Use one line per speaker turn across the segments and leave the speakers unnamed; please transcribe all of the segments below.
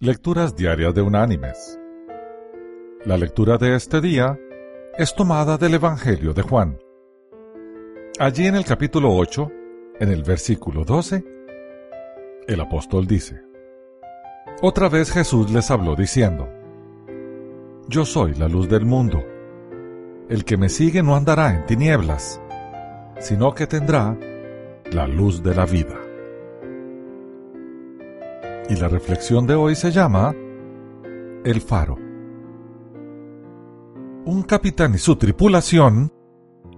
Lecturas Diarias de Unánimes. La lectura de este día es tomada del Evangelio de Juan. Allí en el capítulo 8, en el versículo 12, el apóstol dice, Otra vez Jesús les habló diciendo, Yo soy la luz del mundo. El que me sigue no andará en tinieblas, sino que tendrá la luz de la vida y la reflexión de hoy se llama El faro. Un capitán y su tripulación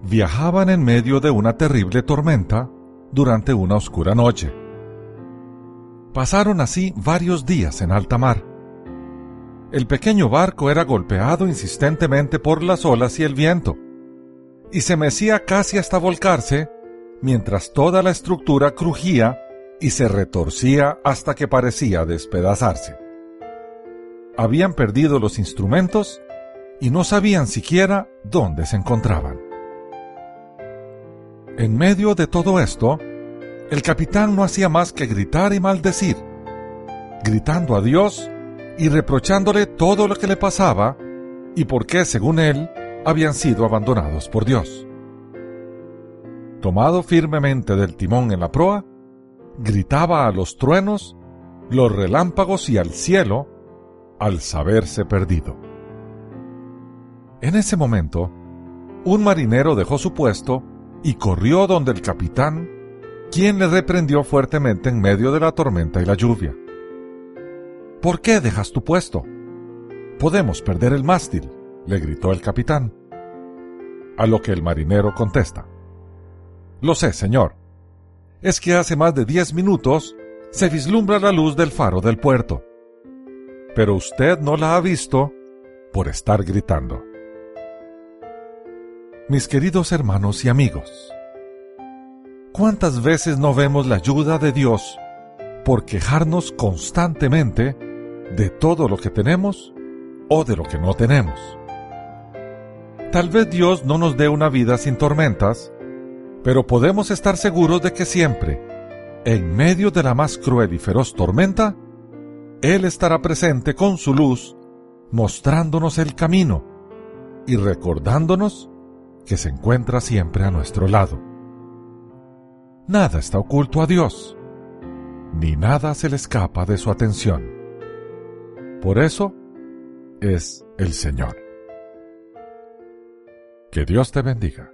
viajaban en medio de una terrible tormenta durante una oscura noche. Pasaron así varios días en alta mar. El pequeño barco era golpeado insistentemente por las olas y el viento, y se mecía casi hasta volcarse, mientras toda la estructura crujía y se retorcía hasta que parecía despedazarse. Habían perdido los instrumentos y no sabían siquiera dónde se encontraban. En medio de todo esto, el capitán no hacía más que gritar y maldecir, gritando a Dios y reprochándole todo lo que le pasaba y por qué, según él, habían sido abandonados por Dios. Tomado firmemente del timón en la proa, gritaba a los truenos, los relámpagos y al cielo al saberse perdido. En ese momento, un marinero dejó su puesto y corrió donde el capitán, quien le reprendió fuertemente en medio de la tormenta y la lluvia. ¿Por qué dejas tu puesto? Podemos perder el mástil, le gritó el capitán. A lo que el marinero contesta. Lo sé, señor, es que hace más de diez minutos se vislumbra la luz del faro del puerto. Pero usted no la ha visto por estar gritando. Mis queridos hermanos y amigos, ¿cuántas veces no vemos la ayuda de Dios por quejarnos constantemente de todo lo que tenemos o de lo que no tenemos? Tal vez Dios no nos dé una vida sin tormentas, pero podemos estar seguros de que siempre, en medio de la más cruel y feroz tormenta, Él estará presente con su luz, mostrándonos el camino y recordándonos que se encuentra siempre a nuestro lado. Nada está oculto a Dios, ni nada se le escapa de su atención. Por eso es el Señor. Que Dios te bendiga.